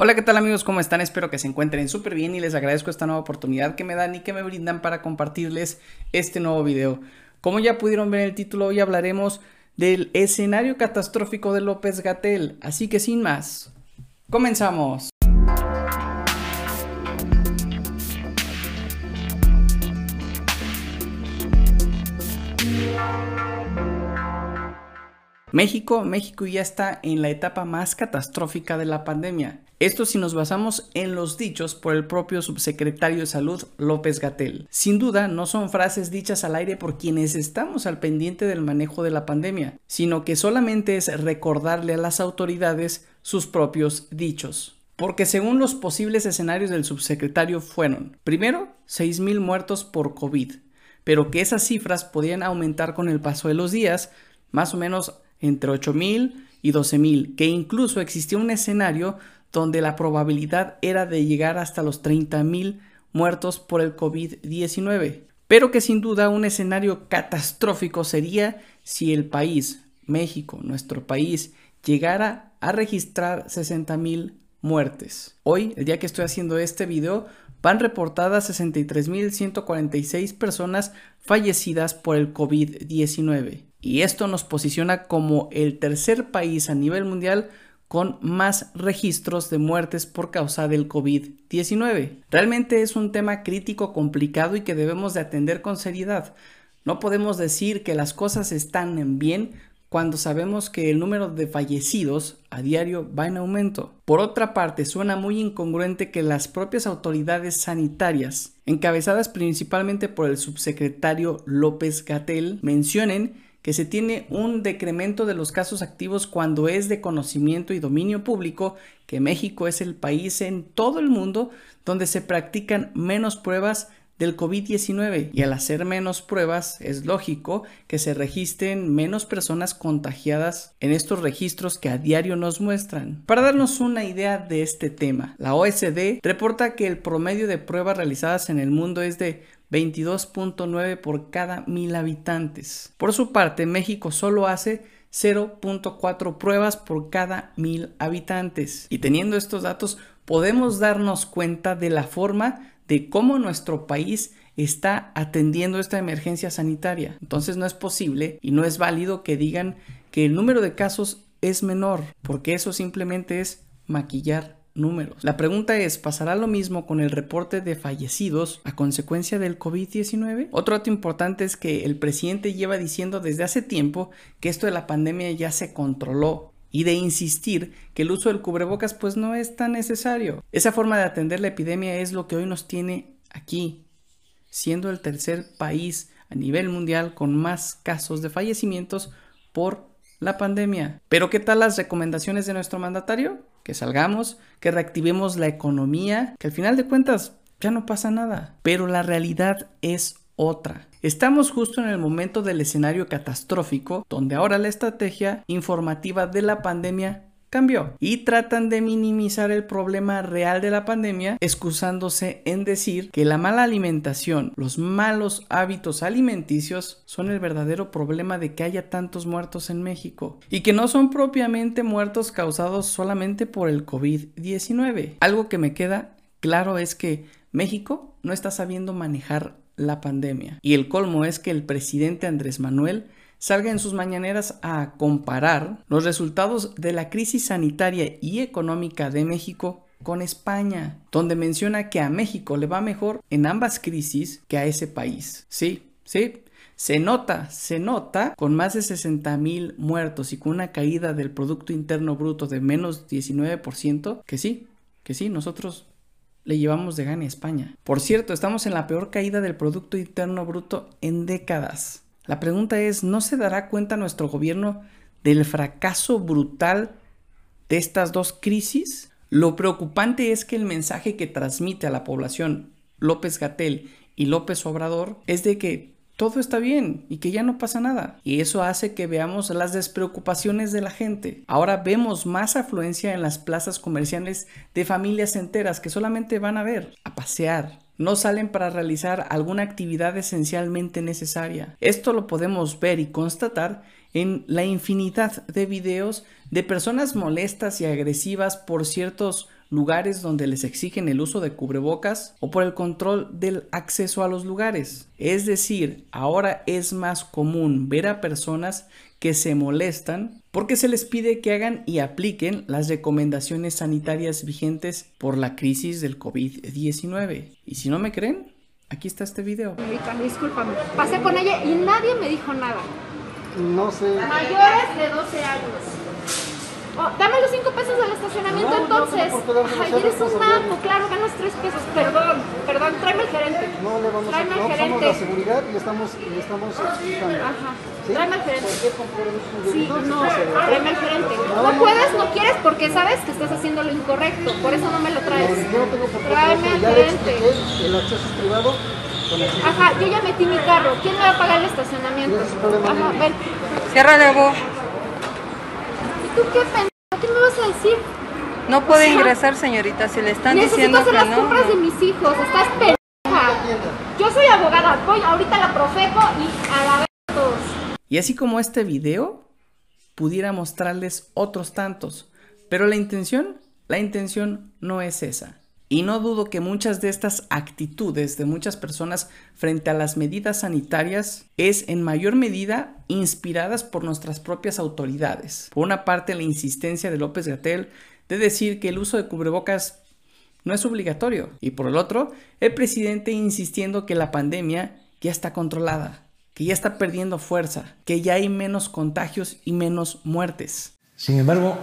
Hola, ¿qué tal amigos? ¿Cómo están? Espero que se encuentren súper bien y les agradezco esta nueva oportunidad que me dan y que me brindan para compartirles este nuevo video. Como ya pudieron ver en el título, hoy hablaremos del escenario catastrófico de López Gatel. Así que sin más, comenzamos. México, México ya está en la etapa más catastrófica de la pandemia. Esto si nos basamos en los dichos por el propio subsecretario de Salud López Gatel. Sin duda, no son frases dichas al aire por quienes estamos al pendiente del manejo de la pandemia, sino que solamente es recordarle a las autoridades sus propios dichos. Porque según los posibles escenarios del subsecretario fueron, primero, 6.000 muertos por COVID, pero que esas cifras podían aumentar con el paso de los días, más o menos entre 8.000 y 12.000, que incluso existía un escenario donde la probabilidad era de llegar hasta los 30.000 muertos por el COVID-19. Pero que sin duda un escenario catastrófico sería si el país, México, nuestro país, llegara a registrar 60.000 muertes. Hoy, el día que estoy haciendo este video, van reportadas 63.146 personas fallecidas por el COVID-19 y esto nos posiciona como el tercer país a nivel mundial con más registros de muertes por causa del COVID-19. Realmente es un tema crítico, complicado y que debemos de atender con seriedad. No podemos decir que las cosas están bien cuando sabemos que el número de fallecidos a diario va en aumento. Por otra parte, suena muy incongruente que las propias autoridades sanitarias, encabezadas principalmente por el subsecretario López Gatel, mencionen que se tiene un decremento de los casos activos cuando es de conocimiento y dominio público que México es el país en todo el mundo donde se practican menos pruebas del COVID-19 y al hacer menos pruebas es lógico que se registren menos personas contagiadas en estos registros que a diario nos muestran. Para darnos una idea de este tema, la OSD reporta que el promedio de pruebas realizadas en el mundo es de 22.9 por cada mil habitantes. Por su parte, México solo hace 0.4 pruebas por cada mil habitantes. Y teniendo estos datos, podemos darnos cuenta de la forma de cómo nuestro país está atendiendo esta emergencia sanitaria. Entonces no es posible y no es válido que digan que el número de casos es menor, porque eso simplemente es maquillar números. La pregunta es, ¿pasará lo mismo con el reporte de fallecidos a consecuencia del COVID-19? Otro dato importante es que el presidente lleva diciendo desde hace tiempo que esto de la pandemia ya se controló y de insistir que el uso del cubrebocas pues no es tan necesario. Esa forma de atender la epidemia es lo que hoy nos tiene aquí, siendo el tercer país a nivel mundial con más casos de fallecimientos por la pandemia. Pero ¿qué tal las recomendaciones de nuestro mandatario? Que salgamos, que reactivemos la economía, que al final de cuentas ya no pasa nada. Pero la realidad es otra. Estamos justo en el momento del escenario catastrófico donde ahora la estrategia informativa de la pandemia cambió y tratan de minimizar el problema real de la pandemia excusándose en decir que la mala alimentación, los malos hábitos alimenticios son el verdadero problema de que haya tantos muertos en México y que no son propiamente muertos causados solamente por el COVID-19. Algo que me queda claro es que México no está sabiendo manejar la pandemia y el colmo es que el presidente Andrés Manuel salga en sus mañaneras a comparar los resultados de la crisis sanitaria y económica de México con España, donde menciona que a México le va mejor en ambas crisis que a ese país. Sí, sí, se nota, se nota con más de 60 mil muertos y con una caída del Producto Interno Bruto de menos 19%, que sí, que sí, nosotros le llevamos de gana a España. Por cierto, estamos en la peor caída del Producto Interno Bruto en décadas. La pregunta es, ¿no se dará cuenta nuestro gobierno del fracaso brutal de estas dos crisis? Lo preocupante es que el mensaje que transmite a la población López Gatel y López Obrador es de que todo está bien y que ya no pasa nada. Y eso hace que veamos las despreocupaciones de la gente. Ahora vemos más afluencia en las plazas comerciales de familias enteras que solamente van a ver, a pasear, no salen para realizar alguna actividad esencialmente necesaria. Esto lo podemos ver y constatar en la infinidad de videos de personas molestas y agresivas por ciertos lugares donde les exigen el uso de cubrebocas o por el control del acceso a los lugares. Es decir, ahora es más común ver a personas que se molestan porque se les pide que hagan y apliquen las recomendaciones sanitarias vigentes por la crisis del COVID-19. Y si no me creen, aquí está este video. discúlpame, pasé con ella y nadie me dijo nada. No sé. Mayores de 12 años. Oh, dame los 5 pesos del estacionamiento entonces. Ay, eres un naco, claro, ganas 3 pesos. Perdón, perdón, tráeme al gerente. No le vamos tráeme a al gerente. somos la seguridad y estamos, y estamos explicando. Ajá. ¿Sí? Tráeme al gerente. ¿Por qué componemos un Sí, no, tráeme al gerente. No puedes, no quieres porque sabes que estás haciendo lo incorrecto. Por eso no me lo traes. No, yo no tengo por qué Tráeme al gerente. el acceso es privado. El Ajá, yo ya metí mi carro. ¿Quién me va a pagar el estacionamiento? El Ajá, ven. Ciérrale, Bo. ¿Y tú qué pendejo? ¿Qué me vas a decir? No puede ingresar, señorita, si le están Necesito diciendo hacer que las no. compras de mis hijos. Estás pendeja. Yo soy abogada. Voy ahorita a la Profeco y a la vez todos. Y así como este video, pudiera mostrarles otros tantos. Pero la intención, la intención no es esa. Y no dudo que muchas de estas actitudes de muchas personas frente a las medidas sanitarias es en mayor medida inspiradas por nuestras propias autoridades. Por una parte, la insistencia de López Gatel de decir que el uso de cubrebocas no es obligatorio. Y por el otro, el presidente insistiendo que la pandemia ya está controlada, que ya está perdiendo fuerza, que ya hay menos contagios y menos muertes. Sin embargo,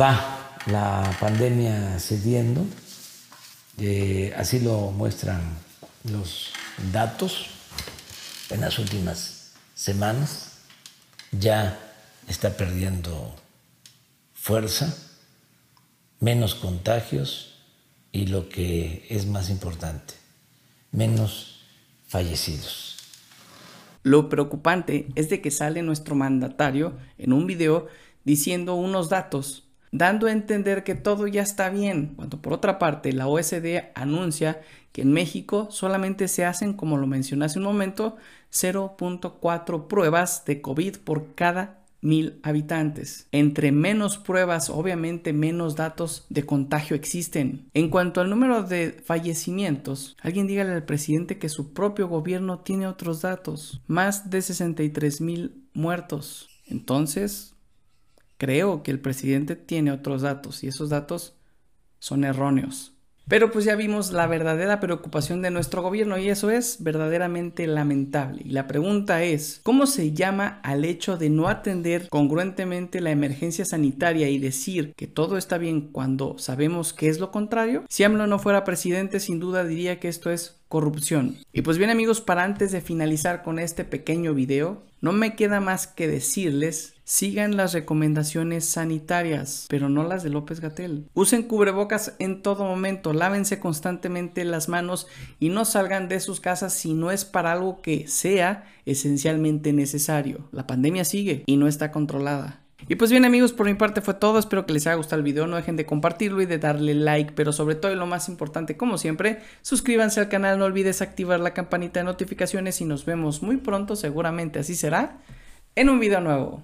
va la pandemia cediendo, eh, así lo muestran los datos en las últimas semanas, ya está perdiendo fuerza, menos contagios y lo que es más importante, menos fallecidos. Lo preocupante es de que sale nuestro mandatario en un video diciendo unos datos, dando a entender que todo ya está bien, cuando por otra parte la OSD anuncia que en México solamente se hacen, como lo mencioné hace un momento, 0.4 pruebas de COVID por cada mil habitantes. Entre menos pruebas, obviamente menos datos de contagio existen. En cuanto al número de fallecimientos, alguien dígale al presidente que su propio gobierno tiene otros datos. Más de 63 mil muertos. Entonces, creo que el presidente tiene otros datos y esos datos son erróneos. Pero pues ya vimos la verdadera preocupación de nuestro gobierno y eso es verdaderamente lamentable. Y la pregunta es, ¿cómo se llama al hecho de no atender congruentemente la emergencia sanitaria y decir que todo está bien cuando sabemos que es lo contrario? Si AMLO no fuera presidente, sin duda diría que esto es corrupción. Y pues bien amigos, para antes de finalizar con este pequeño video, no me queda más que decirles, sigan las recomendaciones sanitarias, pero no las de López Gatel. Usen cubrebocas en todo momento, lávense constantemente las manos y no salgan de sus casas si no es para algo que sea esencialmente necesario. La pandemia sigue y no está controlada. Y pues bien amigos, por mi parte fue todo, espero que les haya gustado el video, no dejen de compartirlo y de darle like, pero sobre todo y lo más importante como siempre, suscríbanse al canal, no olvides activar la campanita de notificaciones y nos vemos muy pronto, seguramente así será, en un video nuevo.